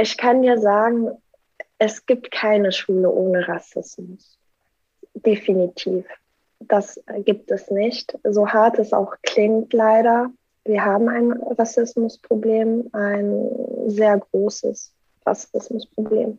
Ich kann dir sagen, es gibt keine Schule ohne Rassismus. Definitiv. Das gibt es nicht. So hart es auch klingt, leider. Wir haben ein Rassismusproblem, ein sehr großes Rassismusproblem.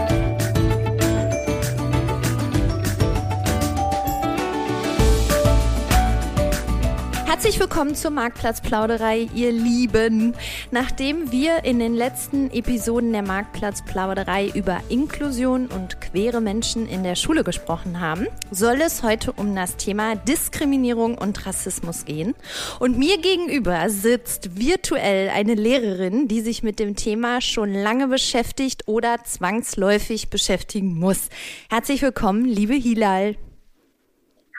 Herzlich willkommen zur Marktplatzplauderei, ihr Lieben. Nachdem wir in den letzten Episoden der Marktplatzplauderei über Inklusion und queere Menschen in der Schule gesprochen haben, soll es heute um das Thema Diskriminierung und Rassismus gehen. Und mir gegenüber sitzt virtuell eine Lehrerin, die sich mit dem Thema schon lange beschäftigt oder zwangsläufig beschäftigen muss. Herzlich willkommen, liebe Hilal.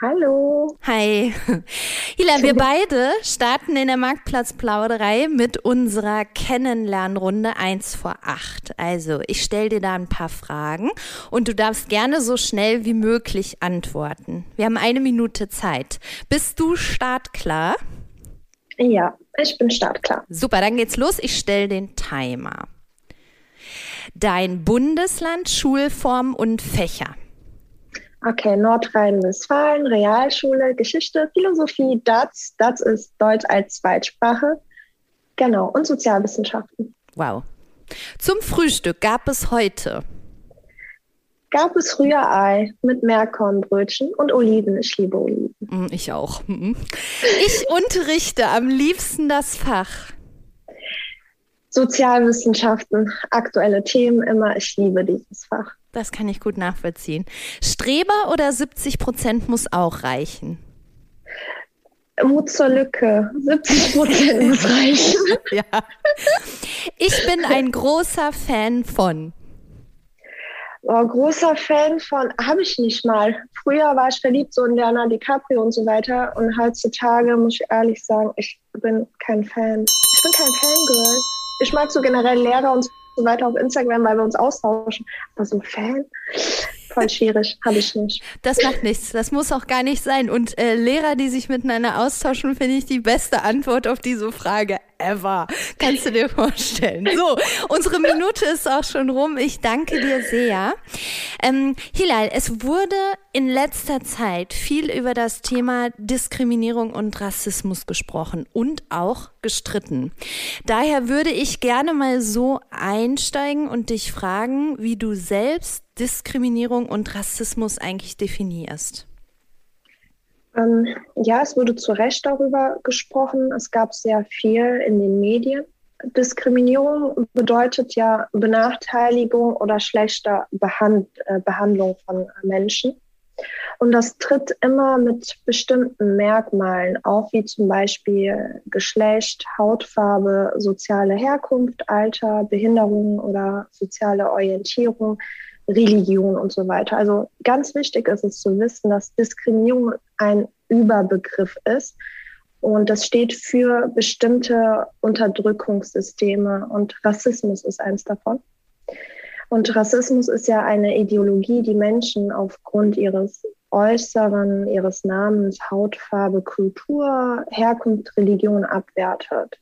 Hallo. Hi. Hila, wir beide starten in der Marktplatzplauderei mit unserer Kennenlernrunde 1 vor 8. Also, ich stelle dir da ein paar Fragen und du darfst gerne so schnell wie möglich antworten. Wir haben eine Minute Zeit. Bist du startklar? Ja, ich bin startklar. Super, dann geht's los. Ich stelle den Timer. Dein Bundesland, Schulform und Fächer. Okay, Nordrhein-Westfalen, Realschule, Geschichte, Philosophie, DATS. DATS ist Deutsch als Zweitsprache. Genau, und Sozialwissenschaften. Wow. Zum Frühstück gab es heute. Gab es Rührei mit Meerkornbrötchen und Oliven. Ich liebe Oliven. Mm, ich auch. Mm. Ich unterrichte am liebsten das Fach. Sozialwissenschaften, aktuelle Themen immer. Ich liebe dieses Fach. Das kann ich gut nachvollziehen. Streber oder 70 Prozent muss auch reichen? Mut zur Lücke. 70 Prozent muss reichen. ja. Ich bin ein großer Fan von. Oh, großer Fan von, habe ich nicht mal. Früher war ich verliebt so in Leonardo DiCaprio und so weiter. Und heutzutage muss ich ehrlich sagen, ich bin kein Fan. Ich bin kein Fangirl. Ich mag so generell Lehrer und so weiter auf Instagram, weil wir uns austauschen. Aber so ein Fan, voll schwierig, habe ich nicht. Das macht nichts. Das muss auch gar nicht sein. Und äh, Lehrer, die sich miteinander austauschen, finde ich die beste Antwort auf diese Frage ever. Kannst du dir vorstellen. So, unsere Minute ist auch schon rum. Ich danke dir sehr. Ähm, Hilal, es wurde in letzter Zeit viel über das Thema Diskriminierung und Rassismus gesprochen und auch gestritten. Daher würde ich gerne mal so einsteigen und dich fragen, wie du selbst Diskriminierung und Rassismus eigentlich definierst. Ähm, ja, es wurde zu Recht darüber gesprochen. Es gab sehr viel in den Medien. Diskriminierung bedeutet ja Benachteiligung oder schlechter Behand äh, Behandlung von Menschen. Und das tritt immer mit bestimmten Merkmalen auf, wie zum Beispiel Geschlecht, Hautfarbe, soziale Herkunft, Alter, Behinderung oder soziale Orientierung Religion und so weiter. Also ganz wichtig ist es zu wissen, dass Diskriminierung ein Überbegriff ist und das steht für bestimmte Unterdrückungssysteme und Rassismus ist eins davon. Und Rassismus ist ja eine Ideologie, die Menschen aufgrund ihres Äußeren, ihres Namens, Hautfarbe, Kultur, Herkunft, Religion abwertet.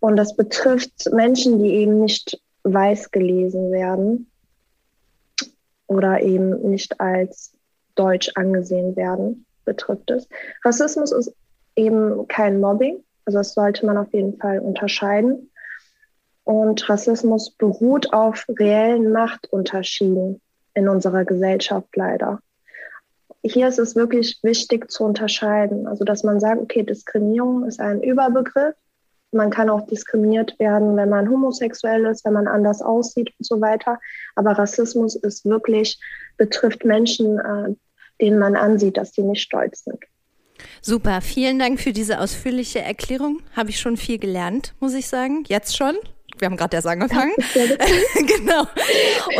Und das betrifft Menschen, die eben nicht weiß gelesen werden oder eben nicht als deutsch angesehen werden, betrifft es. Rassismus ist eben kein Mobbing, also das sollte man auf jeden Fall unterscheiden. Und Rassismus beruht auf reellen Machtunterschieden in unserer Gesellschaft leider. Hier ist es wirklich wichtig zu unterscheiden, also dass man sagt, okay, Diskriminierung ist ein Überbegriff man kann auch diskriminiert werden, wenn man homosexuell ist, wenn man anders aussieht und so weiter. Aber Rassismus ist wirklich, betrifft Menschen, äh, denen man ansieht, dass die nicht stolz sind. Super, vielen Dank für diese ausführliche Erklärung. Habe ich schon viel gelernt, muss ich sagen. Jetzt schon. Wir haben gerade erst angefangen. genau.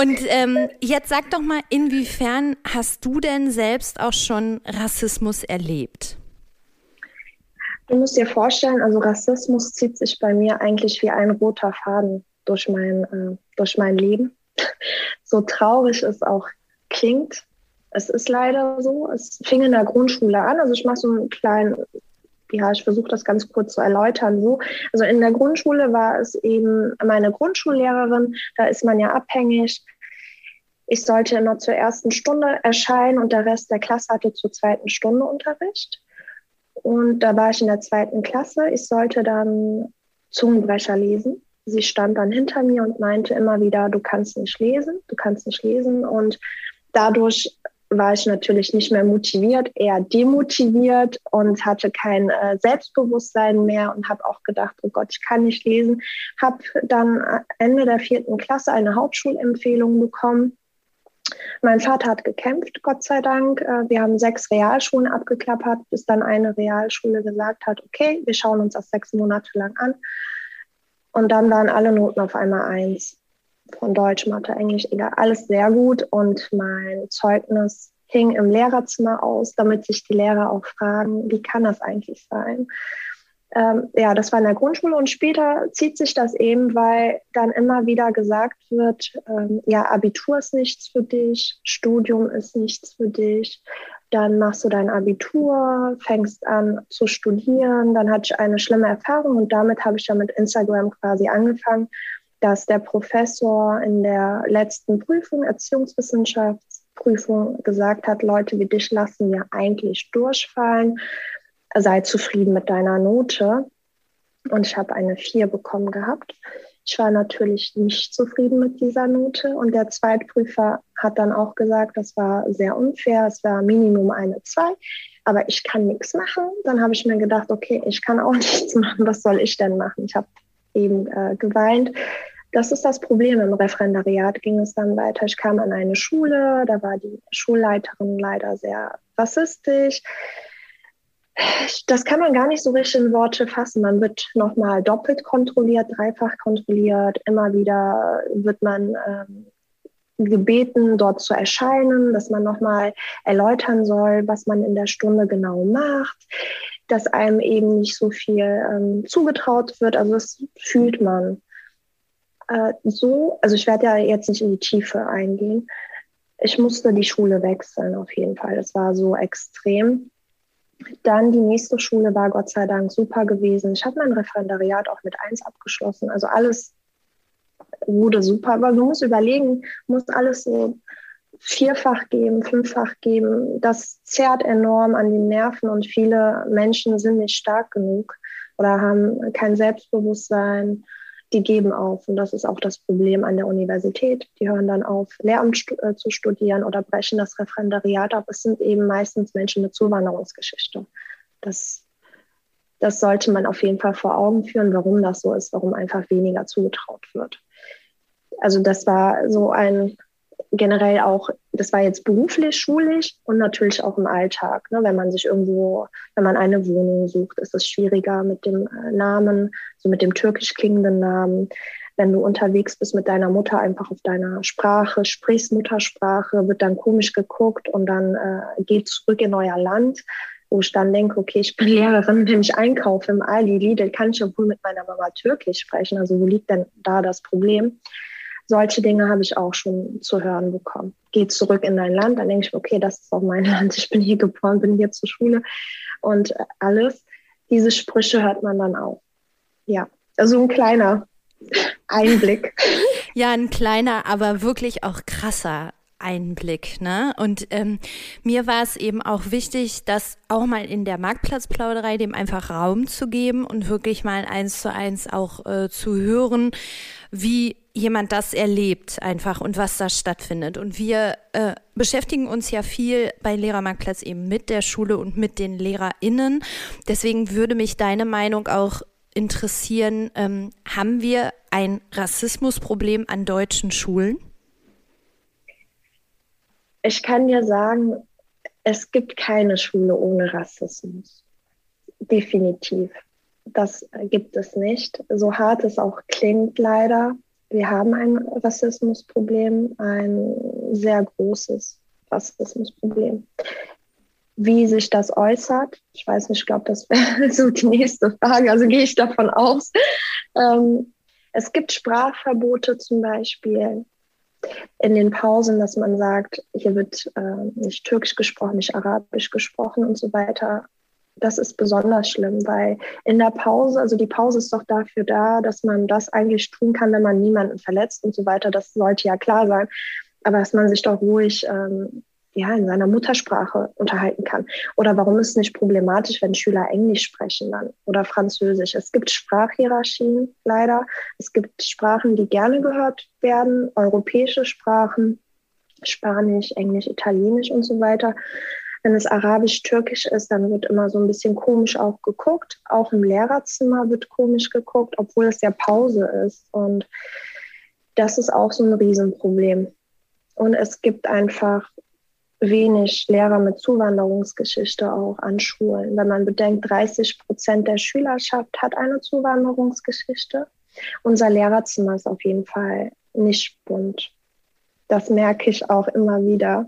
Und ähm, jetzt sag doch mal, inwiefern hast du denn selbst auch schon Rassismus erlebt? Du musst dir vorstellen, also Rassismus zieht sich bei mir eigentlich wie ein roter Faden durch mein, äh, durch mein Leben. so traurig es auch klingt, es ist leider so. Es fing in der Grundschule an. Also ich mache so einen kleinen, ja, ich versuche das ganz kurz zu erläutern. So. Also in der Grundschule war es eben meine Grundschullehrerin, da ist man ja abhängig. Ich sollte immer zur ersten Stunde erscheinen und der Rest der Klasse hatte zur zweiten Stunde Unterricht. Und da war ich in der zweiten Klasse. Ich sollte dann Zungenbrecher lesen. Sie stand dann hinter mir und meinte immer wieder, du kannst nicht lesen, du kannst nicht lesen. Und dadurch war ich natürlich nicht mehr motiviert, eher demotiviert und hatte kein äh, Selbstbewusstsein mehr und habe auch gedacht, oh Gott, ich kann nicht lesen. Habe dann Ende der vierten Klasse eine Hauptschulempfehlung bekommen. Mein Vater hat gekämpft, Gott sei Dank. Äh, wir haben sechs Realschulen abgeklappert, bis dann eine Realschule gesagt hat, okay, wir schauen uns das sechs Monate lang an. Und dann waren alle Noten auf einmal eins von Deutsch, Mathe, Englisch, egal, alles sehr gut. Und mein Zeugnis hing im Lehrerzimmer aus, damit sich die Lehrer auch fragen, wie kann das eigentlich sein? Ähm, ja, das war in der Grundschule und später zieht sich das eben, weil dann immer wieder gesagt wird, ähm, ja, Abitur ist nichts für dich, Studium ist nichts für dich, dann machst du dein Abitur, fängst an zu studieren, dann hatte ich eine schlimme Erfahrung und damit habe ich ja mit Instagram quasi angefangen dass der Professor in der letzten Prüfung, Erziehungswissenschaftsprüfung, gesagt hat, Leute wie dich lassen wir eigentlich durchfallen, sei zufrieden mit deiner Note. Und ich habe eine 4 bekommen gehabt. Ich war natürlich nicht zufrieden mit dieser Note und der Zweitprüfer hat dann auch gesagt, das war sehr unfair, es war Minimum eine 2, aber ich kann nichts machen. Dann habe ich mir gedacht, okay, ich kann auch nichts machen, was soll ich denn machen? Ich habe eben äh, geweint, das ist das Problem. Im Referendariat ging es dann weiter. Ich kam an eine Schule, da war die Schulleiterin leider sehr rassistisch. Das kann man gar nicht so richtig in Worte fassen. Man wird nochmal doppelt kontrolliert, dreifach kontrolliert. Immer wieder wird man ähm, gebeten, dort zu erscheinen, dass man nochmal erläutern soll, was man in der Stunde genau macht, dass einem eben nicht so viel ähm, zugetraut wird. Also das fühlt man äh, so, also ich werde ja jetzt nicht in die Tiefe eingehen. Ich musste die Schule wechseln auf jeden Fall. Das war so extrem. Dann die nächste Schule war Gott sei Dank super gewesen. Ich habe mein Referendariat auch mit eins abgeschlossen. Also alles wurde super. Aber du musst überlegen, muss alles so vierfach geben, fünffach geben. Das zerrt enorm an den Nerven und viele Menschen sind nicht stark genug oder haben kein Selbstbewusstsein die geben auf. Und das ist auch das Problem an der Universität. Die hören dann auf, Lehramt äh, zu studieren oder brechen das Referendariat ab. Es sind eben meistens Menschen mit Zuwanderungsgeschichte. Das, das sollte man auf jeden Fall vor Augen führen, warum das so ist, warum einfach weniger zugetraut wird. Also das war so ein generell auch, das war jetzt beruflich, schulisch und natürlich auch im Alltag. Ne? Wenn man sich irgendwo, wenn man eine Wohnung sucht, ist es schwieriger mit dem äh, Namen, so mit dem türkisch klingenden Namen. Wenn du unterwegs bist mit deiner Mutter einfach auf deiner Sprache, sprichst Muttersprache, wird dann komisch geguckt und dann äh, geht zurück in euer Land, wo ich dann denke, okay, ich bin Lehrerin, wenn ich einkaufe im Aldi, Lidl, kann ich ja wohl mit meiner Mama türkisch sprechen. Also wo liegt denn da das Problem? Solche Dinge habe ich auch schon zu hören bekommen. Geh zurück in dein Land, dann denke ich, okay, das ist auch mein Land, ich bin hier geboren, bin hier zur Schule und alles. Diese Sprüche hört man dann auch. Ja, also ein kleiner Einblick. Ja, ein kleiner, aber wirklich auch krasser Einblick. Ne? Und ähm, mir war es eben auch wichtig, das auch mal in der Marktplatzplauderei dem einfach Raum zu geben und wirklich mal eins zu eins auch äh, zu hören, wie jemand das erlebt einfach und was da stattfindet. Und wir äh, beschäftigen uns ja viel bei Lehrermarktplatz eben mit der Schule und mit den LehrerInnen. Deswegen würde mich deine Meinung auch interessieren, ähm, haben wir ein Rassismusproblem an deutschen Schulen? Ich kann dir sagen, es gibt keine Schule ohne Rassismus. Definitiv. Das gibt es nicht. So hart es auch klingt, leider. Wir haben ein Rassismusproblem, ein sehr großes Rassismusproblem. Wie sich das äußert, ich weiß nicht, ich glaube, das wäre so die nächste Frage, also gehe ich davon aus. Ähm, es gibt Sprachverbote zum Beispiel in den Pausen, dass man sagt, hier wird äh, nicht Türkisch gesprochen, nicht Arabisch gesprochen und so weiter. Das ist besonders schlimm, weil in der Pause, also die Pause ist doch dafür da, dass man das eigentlich tun kann, wenn man niemanden verletzt und so weiter. Das sollte ja klar sein. Aber dass man sich doch ruhig ähm, ja, in seiner Muttersprache unterhalten kann. Oder warum ist es nicht problematisch, wenn Schüler Englisch sprechen dann oder Französisch? Es gibt Sprachhierarchien leider. Es gibt Sprachen, die gerne gehört werden, europäische Sprachen, Spanisch, Englisch, Italienisch und so weiter. Wenn es Arabisch-Türkisch ist, dann wird immer so ein bisschen komisch auch geguckt. Auch im Lehrerzimmer wird komisch geguckt, obwohl es ja Pause ist. Und das ist auch so ein Riesenproblem. Und es gibt einfach wenig Lehrer mit Zuwanderungsgeschichte auch an Schulen. Wenn man bedenkt, 30 Prozent der Schülerschaft hat eine Zuwanderungsgeschichte. Unser Lehrerzimmer ist auf jeden Fall nicht bunt. Das merke ich auch immer wieder.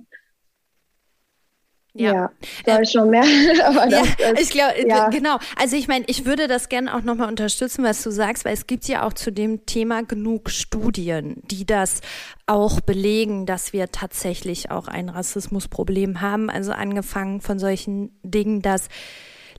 Ja, ja soll ich noch mehr? Aber ja, ist, ich glaube, ja. genau. Also ich meine, ich würde das gerne auch nochmal unterstützen, was du sagst, weil es gibt ja auch zu dem Thema genug Studien, die das auch belegen, dass wir tatsächlich auch ein Rassismusproblem haben. Also angefangen von solchen Dingen, dass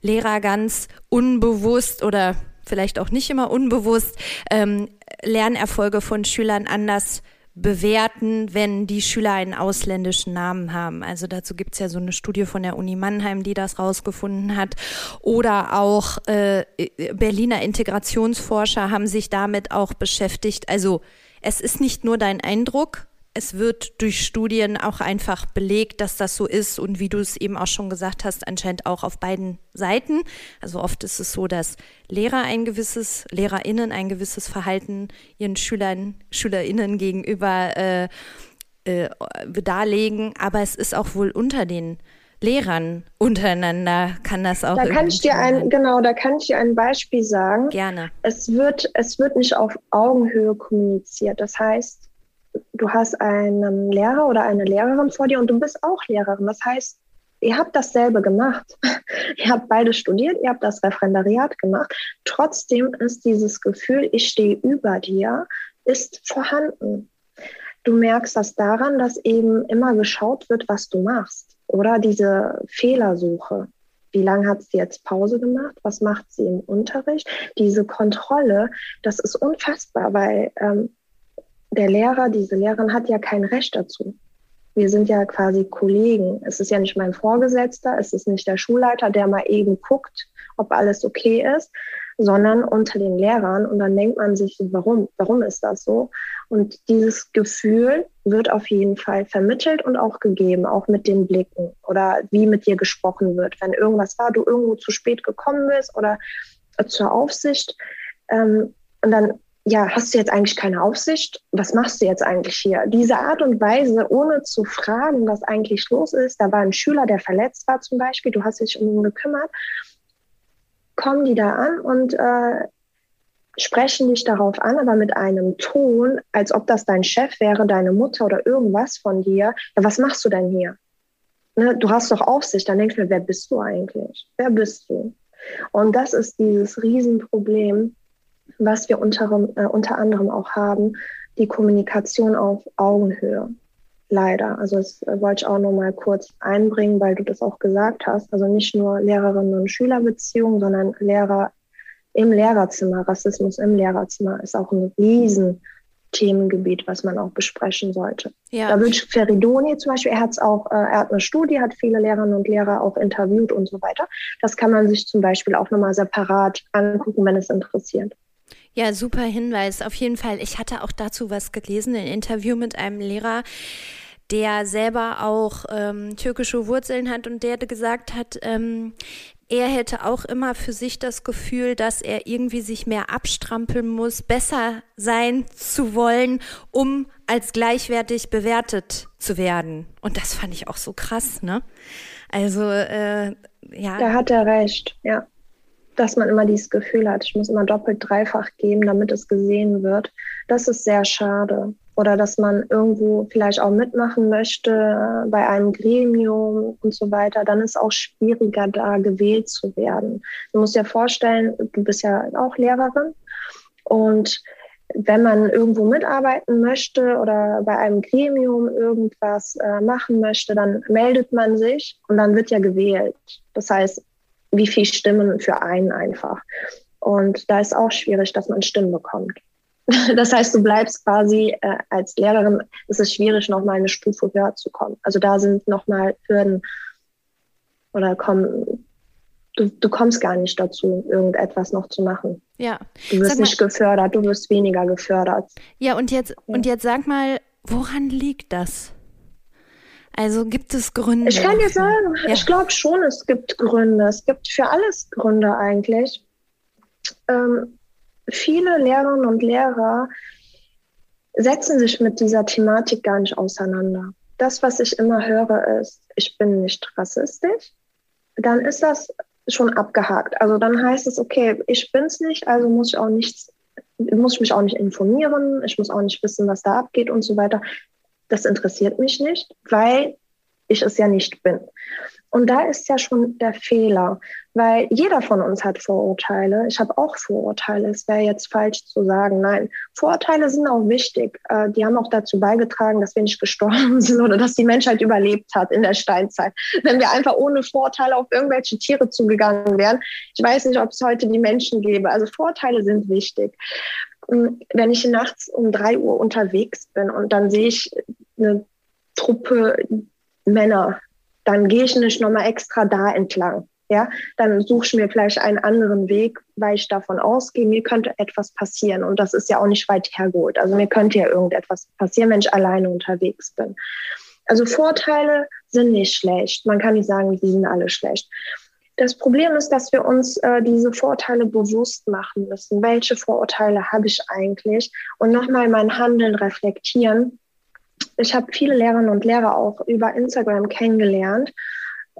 Lehrer ganz unbewusst oder vielleicht auch nicht immer unbewusst ähm, Lernerfolge von Schülern anders bewerten, wenn die Schüler einen ausländischen Namen haben. Also dazu gibt's ja so eine Studie von der Uni Mannheim, die das rausgefunden hat. Oder auch äh, Berliner Integrationsforscher haben sich damit auch beschäftigt. Also es ist nicht nur dein Eindruck, es wird durch Studien auch einfach belegt, dass das so ist und wie du es eben auch schon gesagt hast, anscheinend auch auf beiden Seiten. Also oft ist es so, dass Lehrer ein gewisses, LehrerInnen ein gewisses Verhalten ihren Schülern, SchülerInnen gegenüber äh, äh, darlegen, aber es ist auch wohl unter den Lehrern untereinander kann das auch. Da kann ich dir ein, genau, da kann ich dir ein Beispiel sagen. Gerne. Es wird, es wird nicht auf Augenhöhe kommuniziert. Das heißt, du hast einen Lehrer oder eine Lehrerin vor dir und du bist auch Lehrerin. Das heißt, ihr habt dasselbe gemacht. ihr habt beide studiert, ihr habt das Referendariat gemacht. Trotzdem ist dieses Gefühl, ich stehe über dir, ist vorhanden. Du merkst das daran, dass eben immer geschaut wird, was du machst. Oder diese Fehlersuche. Wie lange hat sie jetzt Pause gemacht? Was macht sie im Unterricht? Diese Kontrolle, das ist unfassbar, weil ähm, der Lehrer, diese Lehrerin hat ja kein Recht dazu. Wir sind ja quasi Kollegen. Es ist ja nicht mein Vorgesetzter, es ist nicht der Schulleiter, der mal eben guckt, ob alles okay ist, sondern unter den Lehrern. Und dann denkt man sich, warum? Warum ist das so? Und dieses Gefühl wird auf jeden Fall vermittelt und auch gegeben, auch mit den Blicken oder wie mit dir gesprochen wird. Wenn irgendwas war, du irgendwo zu spät gekommen bist oder zur Aufsicht, ähm, und dann ja, hast du jetzt eigentlich keine Aufsicht? Was machst du jetzt eigentlich hier? Diese Art und Weise, ohne zu fragen, was eigentlich los ist, da war ein Schüler, der verletzt war zum Beispiel, du hast dich um ihn gekümmert, kommen die da an und äh, sprechen dich darauf an, aber mit einem Ton, als ob das dein Chef wäre, deine Mutter oder irgendwas von dir. Ja, was machst du denn hier? Ne, du hast doch Aufsicht. Dann denkst du mir, wer bist du eigentlich? Wer bist du? Und das ist dieses Riesenproblem, was wir unter, äh, unter anderem auch haben, die Kommunikation auf Augenhöhe. Leider. Also das äh, wollte ich auch noch mal kurz einbringen, weil du das auch gesagt hast. Also nicht nur Lehrerinnen und Schülerbeziehungen, sondern Lehrer im Lehrerzimmer. Rassismus im Lehrerzimmer ist auch ein riesen Themengebiet, was man auch besprechen sollte. Ja. Da wird Feridoni zum Beispiel, er hat auch, äh, er hat eine Studie, hat viele Lehrerinnen und Lehrer auch interviewt und so weiter. Das kann man sich zum Beispiel auch nochmal separat angucken, wenn es interessiert. Ja, super Hinweis. Auf jeden Fall. Ich hatte auch dazu was gelesen, ein Interview mit einem Lehrer, der selber auch ähm, türkische Wurzeln hat und der gesagt hat, ähm, er hätte auch immer für sich das Gefühl, dass er irgendwie sich mehr abstrampeln muss, besser sein zu wollen, um als gleichwertig bewertet zu werden. Und das fand ich auch so krass, ne? Also, äh, ja. Da hat er recht, ja. Dass man immer dieses Gefühl hat, ich muss immer doppelt, dreifach geben, damit es gesehen wird. Das ist sehr schade. Oder dass man irgendwo vielleicht auch mitmachen möchte äh, bei einem Gremium und so weiter, dann ist auch schwieriger, da gewählt zu werden. Du musst dir vorstellen, du bist ja auch Lehrerin und wenn man irgendwo mitarbeiten möchte oder bei einem Gremium irgendwas äh, machen möchte, dann meldet man sich und dann wird ja gewählt. Das heißt, wie viele Stimmen für einen einfach. Und da ist auch schwierig, dass man Stimmen bekommt. Das heißt, du bleibst quasi äh, als Lehrerin, es ist schwierig, nochmal eine Stufe höher zu kommen. Also da sind nochmal Hürden oder kommen du, du kommst gar nicht dazu, irgendetwas noch zu machen. Ja. Du wirst mal, nicht gefördert, du wirst weniger gefördert. Ja, und jetzt, ja. und jetzt sag mal, woran liegt das? Also gibt es Gründe? Ich kann dir sagen, ja. ich glaube schon, es gibt Gründe. Es gibt für alles Gründe eigentlich. Ähm, viele Lehrerinnen und Lehrer setzen sich mit dieser Thematik gar nicht auseinander. Das, was ich immer höre, ist, ich bin nicht rassistisch. Dann ist das schon abgehakt. Also dann heißt es, okay, ich bin's nicht, also muss ich auch nichts, muss ich mich auch nicht informieren, ich muss auch nicht wissen, was da abgeht und so weiter. Das interessiert mich nicht, weil ich es ja nicht bin. Und da ist ja schon der Fehler, weil jeder von uns hat Vorurteile. Ich habe auch Vorurteile. Es wäre jetzt falsch zu sagen, nein. Vorurteile sind auch wichtig. Äh, die haben auch dazu beigetragen, dass wir nicht gestorben sind oder dass die Menschheit überlebt hat in der Steinzeit. Wenn wir einfach ohne Vorurteile auf irgendwelche Tiere zugegangen wären, ich weiß nicht, ob es heute die Menschen gäbe. Also Vorurteile sind wichtig. Wenn ich nachts um drei Uhr unterwegs bin und dann sehe ich eine Truppe Männer dann gehe ich nicht nochmal extra da entlang. Ja, dann suche ich mir vielleicht einen anderen Weg, weil ich davon ausgehe, mir könnte etwas passieren. Und das ist ja auch nicht weit hergeholt. Also mir könnte ja irgendetwas passieren, wenn ich alleine unterwegs bin. Also Vorteile sind nicht schlecht. Man kann nicht sagen, die sind alle schlecht. Das Problem ist, dass wir uns äh, diese Vorteile bewusst machen müssen. Welche Vorurteile habe ich eigentlich? Und nochmal mein Handeln reflektieren ich habe viele Lehrerinnen und Lehrer auch über Instagram kennengelernt,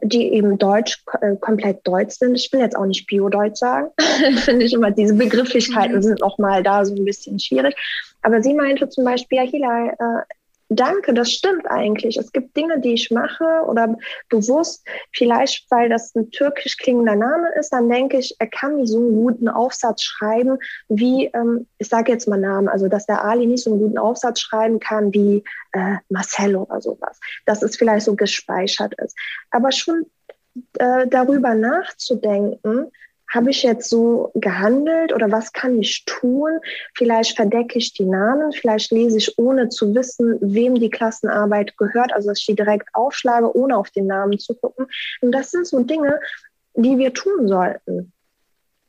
die eben Deutsch, äh, komplett Deutsch sind. Ich will jetzt auch nicht Bio-Deutsch sagen. Finde ich immer, diese Begrifflichkeiten mhm. sind noch mal da so ein bisschen schwierig. Aber sie meinte zum Beispiel, ja, Hila, äh, danke, das stimmt eigentlich. Es gibt Dinge, die ich mache oder bewusst, vielleicht weil das ein türkisch klingender Name ist, dann denke ich, er kann nicht so einen guten Aufsatz schreiben wie, ähm, ich sage jetzt mal Namen, also dass der Ali nicht so einen guten Aufsatz schreiben kann wie äh, Marcello oder sowas. Dass es vielleicht so gespeichert ist. Aber schon äh, darüber nachzudenken, habe ich jetzt so gehandelt oder was kann ich tun? Vielleicht verdecke ich die Namen, vielleicht lese ich ohne zu wissen, wem die Klassenarbeit gehört, also dass ich die direkt aufschlage, ohne auf den Namen zu gucken. Und das sind so Dinge, die wir tun sollten.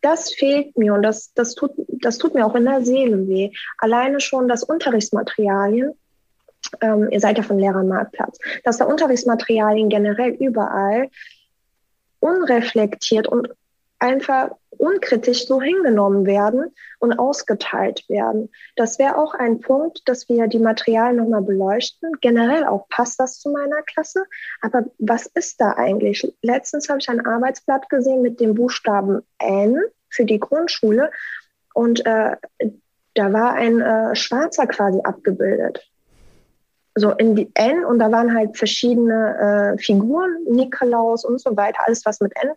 Das fehlt mir und das, das, tut, das tut mir auch in der Seele weh. Alleine schon das Unterrichtsmaterialien, ähm, ihr seid ja von Lehrermarktplatz, dass da Unterrichtsmaterialien generell überall unreflektiert und einfach unkritisch so hingenommen werden und ausgeteilt werden. Das wäre auch ein Punkt, dass wir die Materialien nochmal beleuchten. Generell auch passt das zu meiner Klasse. Aber was ist da eigentlich? Letztens habe ich ein Arbeitsblatt gesehen mit dem Buchstaben N für die Grundschule und äh, da war ein äh, Schwarzer quasi abgebildet. So in die N und da waren halt verschiedene äh, Figuren, Nikolaus und so weiter, alles was mit N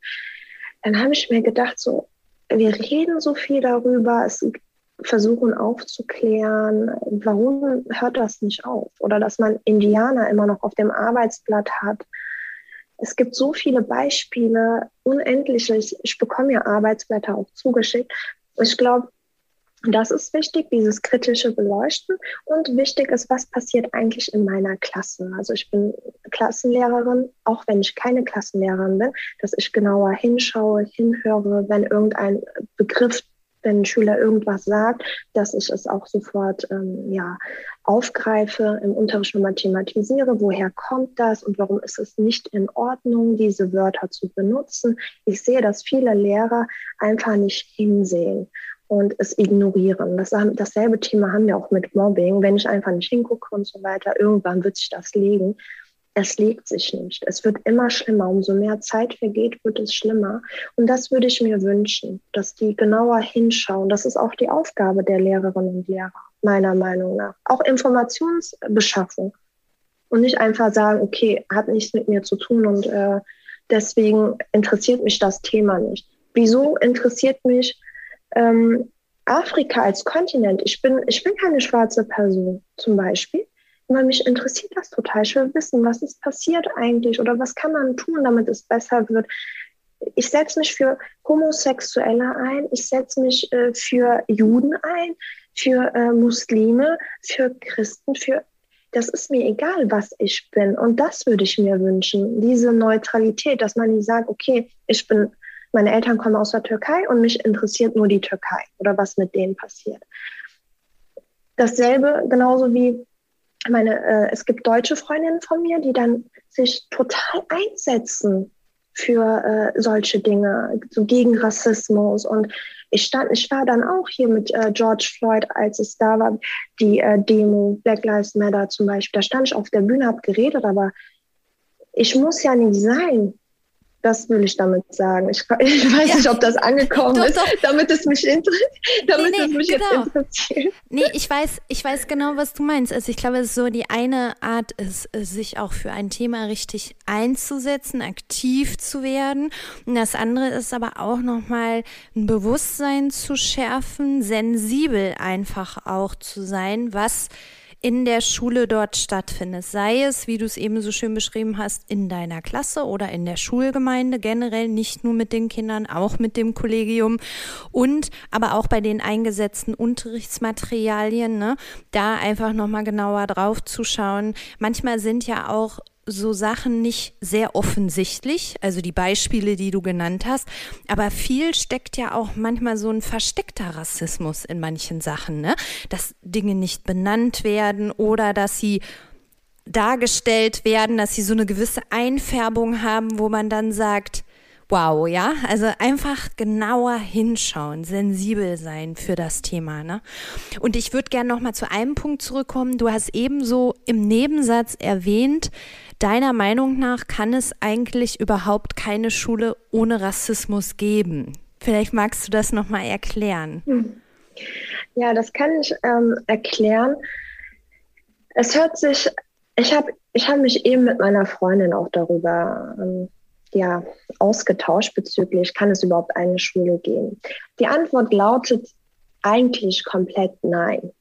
dann habe ich mir gedacht, so, wir reden so viel darüber, es versuchen aufzuklären, warum hört das nicht auf? Oder dass man Indianer immer noch auf dem Arbeitsblatt hat. Es gibt so viele Beispiele, unendliche. Ich, ich bekomme ja Arbeitsblätter auch zugeschickt. Ich glaube, das ist wichtig, dieses kritische Beleuchten. Und wichtig ist, was passiert eigentlich in meiner Klasse. Also ich bin Klassenlehrerin, auch wenn ich keine Klassenlehrerin bin, dass ich genauer hinschaue, hinhöre, wenn irgendein Begriff, wenn ein Schüler irgendwas sagt, dass ich es auch sofort ähm, ja, aufgreife, im Unterricht nochmal thematisiere, woher kommt das und warum ist es nicht in Ordnung, diese Wörter zu benutzen. Ich sehe, dass viele Lehrer einfach nicht hinsehen und es ignorieren. Das, dasselbe Thema haben wir auch mit Mobbing. Wenn ich einfach nicht hingucke und so weiter, irgendwann wird sich das legen. es legt sich nicht. Es wird immer schlimmer. Umso mehr Zeit vergeht, wird es schlimmer. Und das würde ich mir wünschen, dass die genauer hinschauen. Das ist auch die Aufgabe der Lehrerinnen und Lehrer, meiner Meinung nach. Auch Informationsbeschaffung. Und nicht einfach sagen, okay, hat nichts mit mir zu tun und äh, deswegen interessiert mich das Thema nicht. Wieso interessiert mich ähm, Afrika als Kontinent? Ich bin, ich bin keine schwarze Person zum Beispiel weil mich interessiert das total. Ich will wissen, was ist passiert eigentlich oder was kann man tun, damit es besser wird. Ich setze mich für Homosexuelle ein, ich setze mich äh, für Juden ein, für äh, Muslime, für Christen, für das ist mir egal, was ich bin. Und das würde ich mir wünschen, diese Neutralität, dass man nicht sagt, okay, ich bin, meine Eltern kommen aus der Türkei und mich interessiert nur die Türkei oder was mit denen passiert. Dasselbe genauso wie meine, äh, es gibt deutsche Freundinnen von mir, die dann sich total einsetzen für äh, solche Dinge, so gegen Rassismus. Und ich stand, ich war dann auch hier mit äh, George Floyd, als es da war, die äh, Demo Black Lives Matter zum Beispiel. Da stand ich auf der Bühne, habe geredet, aber ich muss ja nicht sein. Das will ich damit sagen. Ich, ich weiß ja. nicht, ob das angekommen doch, ist, doch. damit es mich, damit nee, nee, es mich genau. jetzt interessiert. Nee, ich weiß, ich weiß genau, was du meinst. Also ich glaube, es ist so die eine Art ist, sich auch für ein Thema richtig einzusetzen, aktiv zu werden. Und das andere ist aber auch nochmal ein Bewusstsein zu schärfen, sensibel einfach auch zu sein, was in der Schule dort stattfindet. Sei es, wie du es eben so schön beschrieben hast, in deiner Klasse oder in der Schulgemeinde generell, nicht nur mit den Kindern, auch mit dem Kollegium und aber auch bei den eingesetzten Unterrichtsmaterialien, ne, da einfach nochmal genauer drauf zu schauen. Manchmal sind ja auch so Sachen nicht sehr offensichtlich, also die Beispiele, die du genannt hast, aber viel steckt ja auch manchmal so ein versteckter Rassismus in manchen Sachen, ne? Dass Dinge nicht benannt werden oder dass sie dargestellt werden, dass sie so eine gewisse Einfärbung haben, wo man dann sagt, wow, ja, also einfach genauer hinschauen, sensibel sein für das Thema. Ne? Und ich würde gerne noch mal zu einem Punkt zurückkommen. Du hast ebenso im Nebensatz erwähnt, deiner Meinung nach kann es eigentlich überhaupt keine Schule ohne Rassismus geben. Vielleicht magst du das noch mal erklären. Hm. Ja, das kann ich ähm, erklären. Es hört sich, ich habe ich hab mich eben mit meiner Freundin auch darüber ähm, ja, ausgetauscht bezüglich, kann es überhaupt eine Schule geben? Die Antwort lautet eigentlich komplett nein.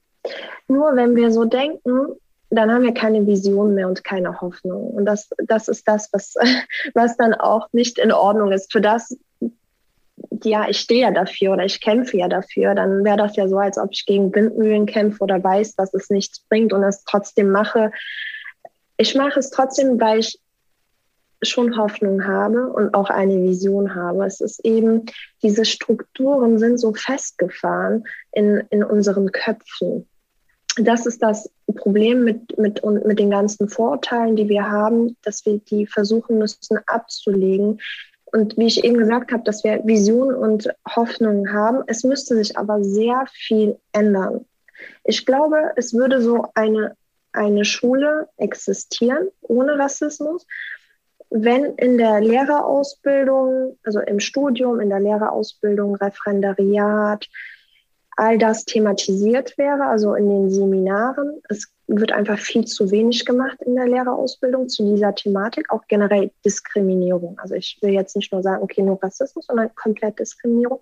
Nur wenn wir so denken, dann haben wir keine Vision mehr und keine Hoffnung. Und das, das ist das, was, was dann auch nicht in Ordnung ist. Für das, ja, ich stehe ja dafür oder ich kämpfe ja dafür, dann wäre das ja so, als ob ich gegen Windmühlen kämpfe oder weiß, dass es nichts bringt und es trotzdem mache. Ich mache es trotzdem, weil ich schon Hoffnung habe und auch eine Vision habe. Es ist eben, diese Strukturen sind so festgefahren in, in unseren Köpfen. Das ist das Problem mit, mit, mit den ganzen Vorurteilen, die wir haben, dass wir die versuchen müssen abzulegen. Und wie ich eben gesagt habe, dass wir Vision und Hoffnung haben. Es müsste sich aber sehr viel ändern. Ich glaube, es würde so eine, eine Schule existieren ohne Rassismus, wenn in der Lehrerausbildung, also im Studium, in der Lehrerausbildung, Referendariat, all das thematisiert wäre, also in den Seminaren. Es wird einfach viel zu wenig gemacht in der Lehrerausbildung zu dieser Thematik, auch generell Diskriminierung. Also ich will jetzt nicht nur sagen, okay, nur Rassismus, sondern komplett Diskriminierung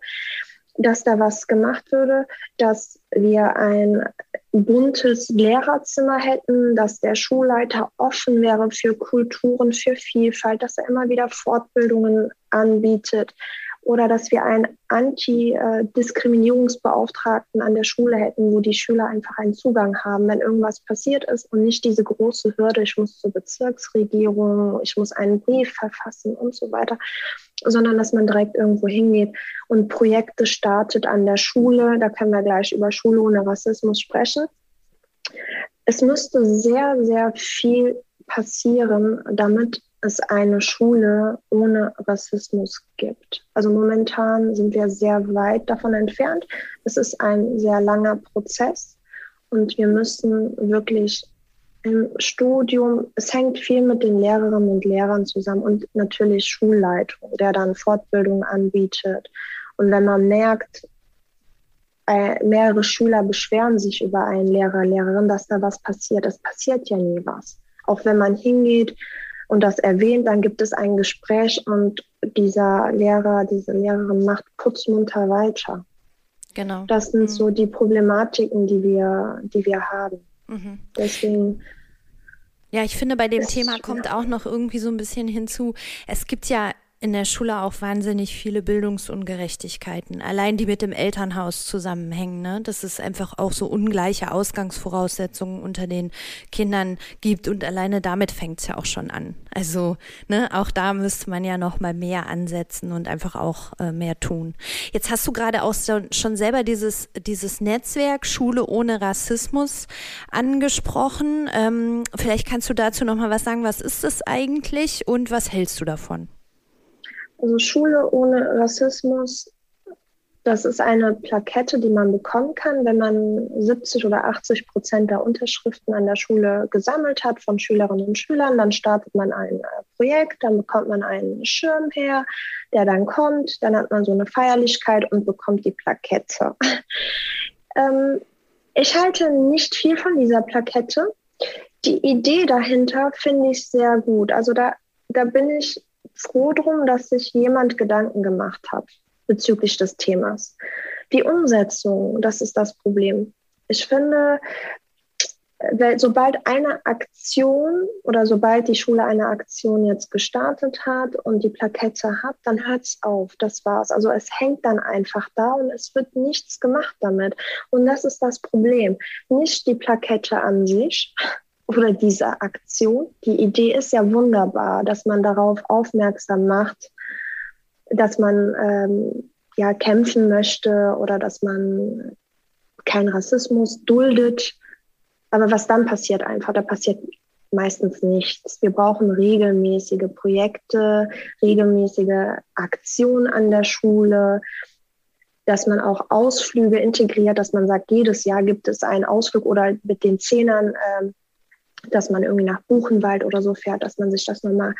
dass da was gemacht würde, dass wir ein buntes Lehrerzimmer hätten, dass der Schulleiter offen wäre für Kulturen, für Vielfalt, dass er immer wieder Fortbildungen anbietet, oder dass wir einen Anti-Diskriminierungsbeauftragten an der Schule hätten, wo die Schüler einfach einen Zugang haben, wenn irgendwas passiert ist und nicht diese große Hürde, ich muss zur Bezirksregierung, ich muss einen Brief verfassen und so weiter, sondern dass man direkt irgendwo hingeht und Projekte startet an der Schule. Da können wir gleich über Schule ohne Rassismus sprechen. Es müsste sehr, sehr viel passieren, damit es eine Schule ohne Rassismus gibt. Also momentan sind wir sehr weit davon entfernt. Es ist ein sehr langer Prozess und wir müssen wirklich im Studium, es hängt viel mit den Lehrerinnen und Lehrern zusammen und natürlich Schulleitung, der dann Fortbildung anbietet. Und wenn man merkt, äh, mehrere Schüler beschweren sich über einen Lehrer, Lehrerin, dass da was passiert. Es passiert ja nie was. Auch wenn man hingeht und das erwähnt, dann gibt es ein Gespräch und dieser Lehrer, diese Lehrerin macht putzmunter weiter. Genau. Das sind mhm. so die Problematiken, die wir, die wir haben. Mhm. Deswegen. Ja, ich finde, bei dem Thema kommt auch noch irgendwie so ein bisschen hinzu. Es gibt ja in der Schule auch wahnsinnig viele Bildungsungerechtigkeiten, allein die mit dem Elternhaus zusammenhängen, ne? dass es einfach auch so ungleiche Ausgangsvoraussetzungen unter den Kindern gibt und alleine damit fängt es ja auch schon an. Also ne, auch da müsste man ja noch mal mehr ansetzen und einfach auch äh, mehr tun. Jetzt hast du gerade auch so, schon selber dieses dieses Netzwerk Schule ohne Rassismus angesprochen. Ähm, vielleicht kannst du dazu noch mal was sagen. Was ist das eigentlich und was hältst du davon? Also Schule ohne Rassismus, das ist eine Plakette, die man bekommen kann, wenn man 70 oder 80 Prozent der Unterschriften an der Schule gesammelt hat von Schülerinnen und Schülern. Dann startet man ein äh, Projekt, dann bekommt man einen Schirm her, der dann kommt. Dann hat man so eine Feierlichkeit und bekommt die Plakette. ähm, ich halte nicht viel von dieser Plakette. Die Idee dahinter finde ich sehr gut. Also da, da bin ich froh drum, dass sich jemand Gedanken gemacht hat bezüglich des Themas. Die Umsetzung, das ist das Problem. Ich finde, sobald eine Aktion oder sobald die Schule eine Aktion jetzt gestartet hat und die Plakette hat, dann hört es auf. Das war's. Also es hängt dann einfach da und es wird nichts gemacht damit. Und das ist das Problem. Nicht die Plakette an sich, oder dieser Aktion. Die Idee ist ja wunderbar, dass man darauf aufmerksam macht, dass man ähm, ja kämpfen möchte oder dass man keinen Rassismus duldet. Aber was dann passiert einfach, da passiert meistens nichts. Wir brauchen regelmäßige Projekte, regelmäßige Aktionen an der Schule, dass man auch Ausflüge integriert, dass man sagt, jedes Jahr gibt es einen Ausflug oder mit den Zehnern äh, dass man irgendwie nach Buchenwald oder so fährt, dass man sich das nochmal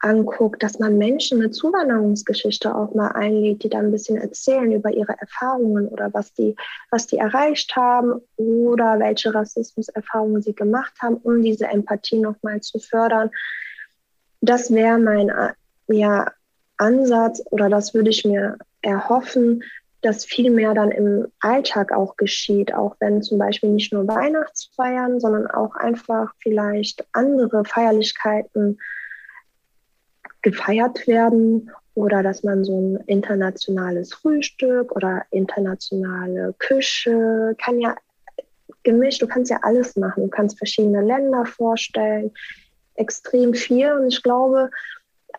anguckt, dass man Menschen mit Zuwanderungsgeschichte auch mal einlädt, die dann ein bisschen erzählen über ihre Erfahrungen oder was die, was die erreicht haben oder welche Rassismuserfahrungen sie gemacht haben, um diese Empathie nochmal zu fördern. Das wäre mein ja, Ansatz oder das würde ich mir erhoffen, dass viel mehr dann im Alltag auch geschieht, auch wenn zum Beispiel nicht nur Weihnachtsfeiern, sondern auch einfach vielleicht andere Feierlichkeiten gefeiert werden oder dass man so ein internationales Frühstück oder internationale Küche kann ja gemischt, du kannst ja alles machen, du kannst verschiedene Länder vorstellen, extrem viel. Und ich glaube,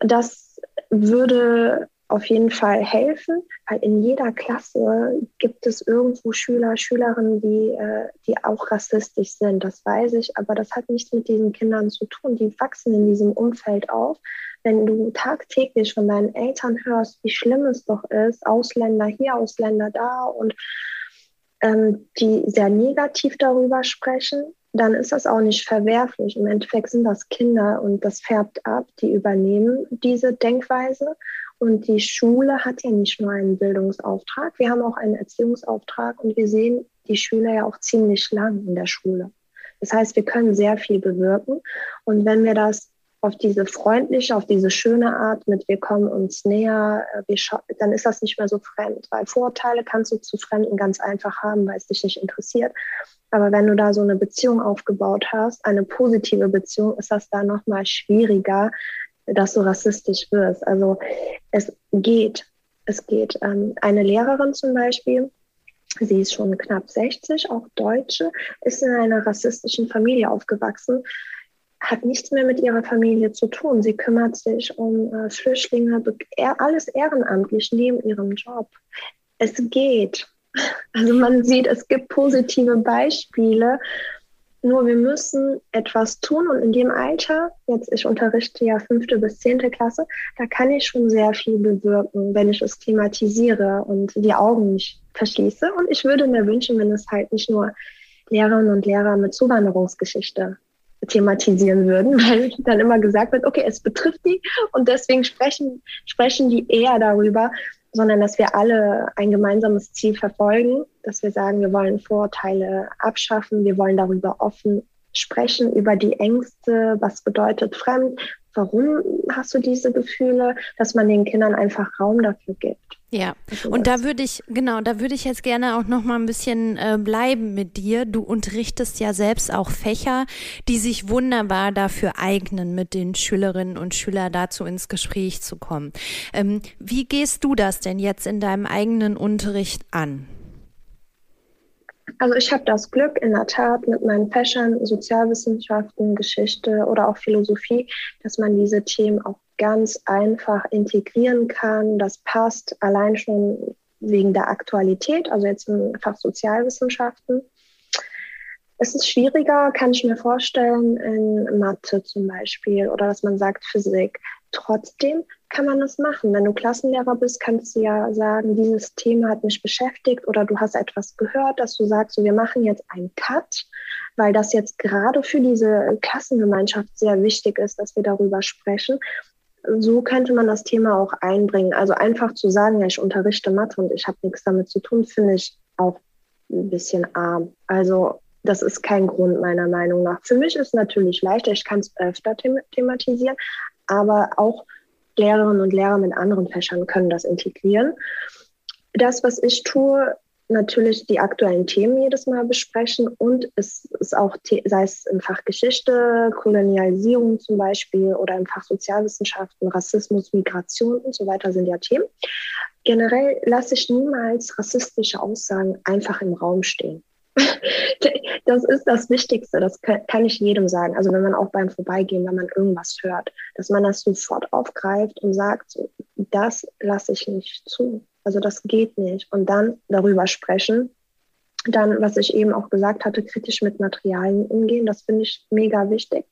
das würde auf jeden Fall helfen, weil in jeder Klasse gibt es irgendwo Schüler, Schülerinnen, die, äh, die auch rassistisch sind. Das weiß ich, aber das hat nichts mit diesen Kindern zu tun. Die wachsen in diesem Umfeld auf. Wenn du tagtäglich von deinen Eltern hörst, wie schlimm es doch ist, Ausländer hier, Ausländer da und ähm, die sehr negativ darüber sprechen, dann ist das auch nicht verwerflich. Im Endeffekt sind das Kinder und das färbt ab, die übernehmen diese Denkweise und die Schule hat ja nicht nur einen Bildungsauftrag, wir haben auch einen Erziehungsauftrag und wir sehen die Schüler ja auch ziemlich lang in der Schule. Das heißt, wir können sehr viel bewirken. Und wenn wir das auf diese freundliche, auf diese schöne Art mit wir kommen uns näher, äh, dann ist das nicht mehr so fremd, weil Vorurteile kannst du zu Fremden ganz einfach haben, weil es dich nicht interessiert. Aber wenn du da so eine Beziehung aufgebaut hast, eine positive Beziehung, ist das da nochmal schwieriger, dass du rassistisch wirst. Also es geht, es geht. Ähm, eine Lehrerin zum Beispiel, sie ist schon knapp 60, auch Deutsche, ist in einer rassistischen Familie aufgewachsen, hat nichts mehr mit ihrer Familie zu tun. Sie kümmert sich um äh, Flüchtlinge, alles ehrenamtlich neben ihrem Job. Es geht. Also man sieht, es gibt positive Beispiele nur wir müssen etwas tun und in dem Alter, jetzt ich unterrichte ja fünfte bis zehnte Klasse, da kann ich schon sehr viel bewirken, wenn ich es thematisiere und die Augen nicht verschließe. Und ich würde mir wünschen, wenn es halt nicht nur Lehrerinnen und Lehrer mit Zuwanderungsgeschichte thematisieren würden, weil dann immer gesagt wird, okay, es betrifft die und deswegen sprechen, sprechen die eher darüber, sondern dass wir alle ein gemeinsames Ziel verfolgen, dass wir sagen, wir wollen Vorurteile abschaffen, wir wollen darüber offen sprechen, über die Ängste, was bedeutet fremd, warum hast du diese Gefühle, dass man den Kindern einfach Raum dafür gibt. Ja, also und da würde ich, genau, da würde ich jetzt gerne auch noch mal ein bisschen äh, bleiben mit dir. Du unterrichtest ja selbst auch Fächer, die sich wunderbar dafür eignen, mit den Schülerinnen und Schülern dazu ins Gespräch zu kommen. Ähm, wie gehst du das denn jetzt in deinem eigenen Unterricht an? Also ich habe das Glück in der Tat mit meinen Fächern Sozialwissenschaften, Geschichte oder auch Philosophie, dass man diese Themen auch ganz einfach integrieren kann. Das passt allein schon wegen der Aktualität, also jetzt im Fach Sozialwissenschaften. Es ist schwieriger, kann ich mir vorstellen, in Mathe zum Beispiel oder dass man sagt Physik. Trotzdem kann man das machen. Wenn du Klassenlehrer bist, kannst du ja sagen, dieses Thema hat mich beschäftigt oder du hast etwas gehört, dass du sagst, so, wir machen jetzt einen Cut, weil das jetzt gerade für diese Klassengemeinschaft sehr wichtig ist, dass wir darüber sprechen. So könnte man das Thema auch einbringen. Also einfach zu sagen, ja, ich unterrichte Mathe und ich habe nichts damit zu tun, finde ich auch ein bisschen arm. Also das ist kein Grund meiner Meinung nach. Für mich ist natürlich leichter, ich kann es öfter thematisieren, aber auch Lehrerinnen und Lehrer mit anderen Fächern können das integrieren. Das, was ich tue, natürlich die aktuellen Themen jedes Mal besprechen und es ist auch, sei es im Fach Geschichte, Kolonialisierung zum Beispiel oder im Fach Sozialwissenschaften, Rassismus, Migration und so weiter sind ja Themen. Generell lasse ich niemals rassistische Aussagen einfach im Raum stehen. das ist das Wichtigste, das kann ich jedem sagen. Also wenn man auch beim Vorbeigehen, wenn man irgendwas hört, dass man das sofort aufgreift und sagt, das lasse ich nicht zu. Also das geht nicht. Und dann darüber sprechen. Dann, was ich eben auch gesagt hatte, kritisch mit Materialien umgehen, das finde ich mega wichtig.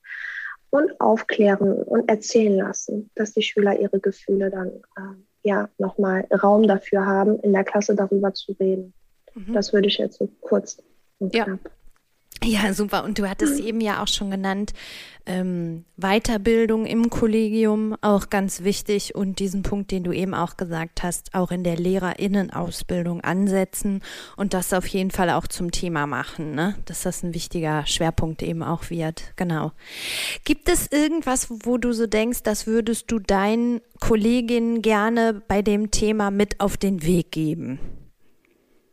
Und aufklären und erzählen lassen, dass die Schüler ihre Gefühle dann äh, ja nochmal Raum dafür haben, in der Klasse darüber zu reden. Mhm. Das würde ich jetzt so kurz und ja. knapp ja, super. Und du hattest eben ja auch schon genannt, ähm, Weiterbildung im Kollegium, auch ganz wichtig. Und diesen Punkt, den du eben auch gesagt hast, auch in der Lehrerinnenausbildung ansetzen und das auf jeden Fall auch zum Thema machen, ne? dass das ein wichtiger Schwerpunkt eben auch wird. Genau. Gibt es irgendwas, wo du so denkst, das würdest du deinen Kolleginnen gerne bei dem Thema mit auf den Weg geben?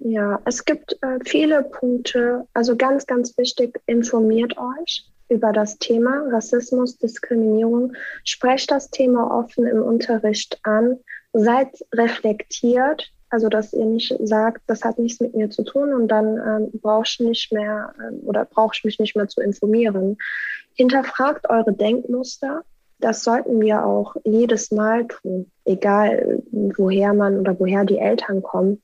Ja, es gibt äh, viele Punkte. Also ganz, ganz wichtig, informiert euch über das Thema Rassismus, Diskriminierung. Sprecht das Thema offen im Unterricht an. Seid reflektiert, also dass ihr nicht sagt, das hat nichts mit mir zu tun und dann ähm, brauchst nicht mehr äh, oder brauche ich mich nicht mehr zu informieren. Hinterfragt eure Denkmuster. Das sollten wir auch jedes Mal tun, egal woher man oder woher die Eltern kommen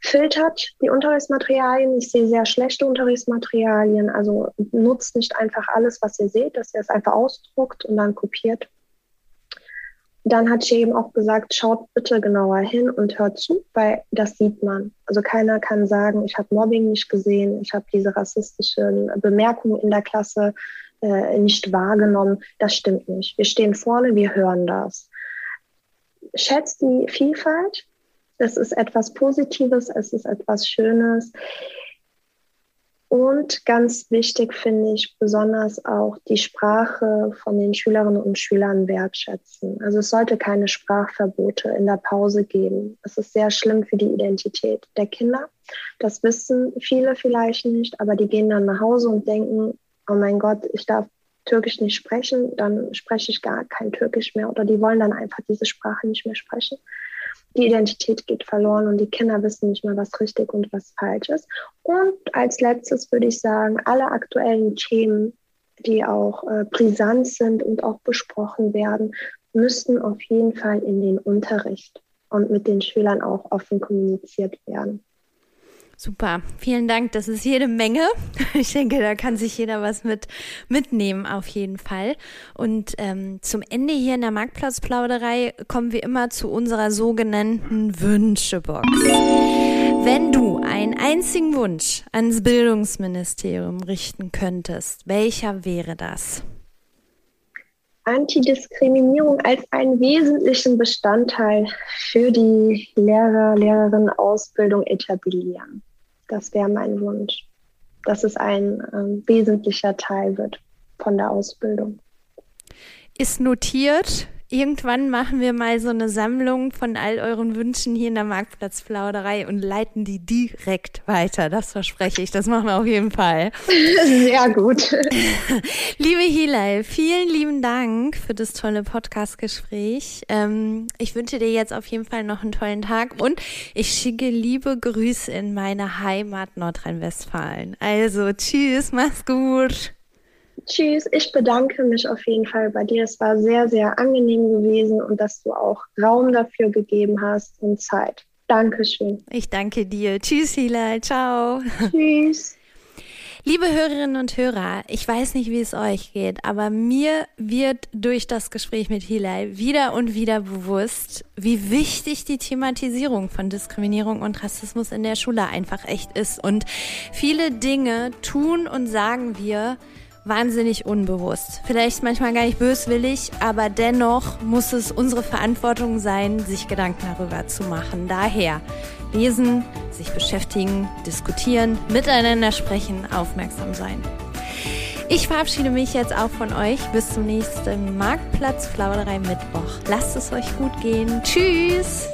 filtert die Unterrichtsmaterialien. Ich sehe sehr schlechte Unterrichtsmaterialien. Also nutzt nicht einfach alles, was ihr seht, dass ihr es einfach ausdruckt und dann kopiert. Dann hat sie eben auch gesagt, schaut bitte genauer hin und hört zu, weil das sieht man. Also keiner kann sagen, ich habe Mobbing nicht gesehen, ich habe diese rassistischen Bemerkungen in der Klasse äh, nicht wahrgenommen. Das stimmt nicht. Wir stehen vorne, wir hören das. Schätzt die Vielfalt, es ist etwas Positives, es ist etwas Schönes. Und ganz wichtig finde ich besonders auch die Sprache von den Schülerinnen und Schülern wertschätzen. Also es sollte keine Sprachverbote in der Pause geben. Es ist sehr schlimm für die Identität der Kinder. Das wissen viele vielleicht nicht, aber die gehen dann nach Hause und denken, oh mein Gott, ich darf Türkisch nicht sprechen, dann spreche ich gar kein Türkisch mehr oder die wollen dann einfach diese Sprache nicht mehr sprechen die Identität geht verloren und die Kinder wissen nicht mehr, was richtig und was falsch ist. Und als letztes würde ich sagen, alle aktuellen Themen, die auch äh, brisant sind und auch besprochen werden, müssten auf jeden Fall in den Unterricht und mit den Schülern auch offen kommuniziert werden. Super, vielen Dank. Das ist jede Menge. Ich denke, da kann sich jeder was mit mitnehmen, auf jeden Fall. Und ähm, zum Ende hier in der Marktplatzplauderei kommen wir immer zu unserer sogenannten Wünschebox. Wenn du einen einzigen Wunsch ans Bildungsministerium richten könntest, welcher wäre das? Antidiskriminierung als einen wesentlichen Bestandteil für die Lehrer, Lehrerinnen-Ausbildung etablieren. Das wäre mein Wunsch, dass es ein äh, wesentlicher Teil wird von der Ausbildung. Ist notiert. Irgendwann machen wir mal so eine Sammlung von all euren Wünschen hier in der Marktplatzplauderei und leiten die direkt weiter. Das verspreche ich. Das machen wir auf jeden Fall. Sehr gut. Liebe Hilal, vielen lieben Dank für das tolle Podcast-Gespräch. Ähm, ich wünsche dir jetzt auf jeden Fall noch einen tollen Tag und ich schicke liebe Grüße in meine Heimat Nordrhein-Westfalen. Also, tschüss, mach's gut. Tschüss, ich bedanke mich auf jeden Fall bei dir. Es war sehr, sehr angenehm gewesen und dass du auch Raum dafür gegeben hast und Zeit. Dankeschön. Ich danke dir. Tschüss, Hilal. Ciao. Tschüss. Liebe Hörerinnen und Hörer, ich weiß nicht, wie es euch geht, aber mir wird durch das Gespräch mit Hilal wieder und wieder bewusst, wie wichtig die Thematisierung von Diskriminierung und Rassismus in der Schule einfach echt ist. Und viele Dinge tun und sagen wir, wahnsinnig unbewusst. Vielleicht manchmal gar nicht böswillig, aber dennoch muss es unsere Verantwortung sein, sich Gedanken darüber zu machen. Daher lesen, sich beschäftigen, diskutieren, miteinander sprechen, aufmerksam sein. Ich verabschiede mich jetzt auch von euch. Bis zum nächsten Marktplatz Plauderei Mittwoch. Lasst es euch gut gehen. Tschüss!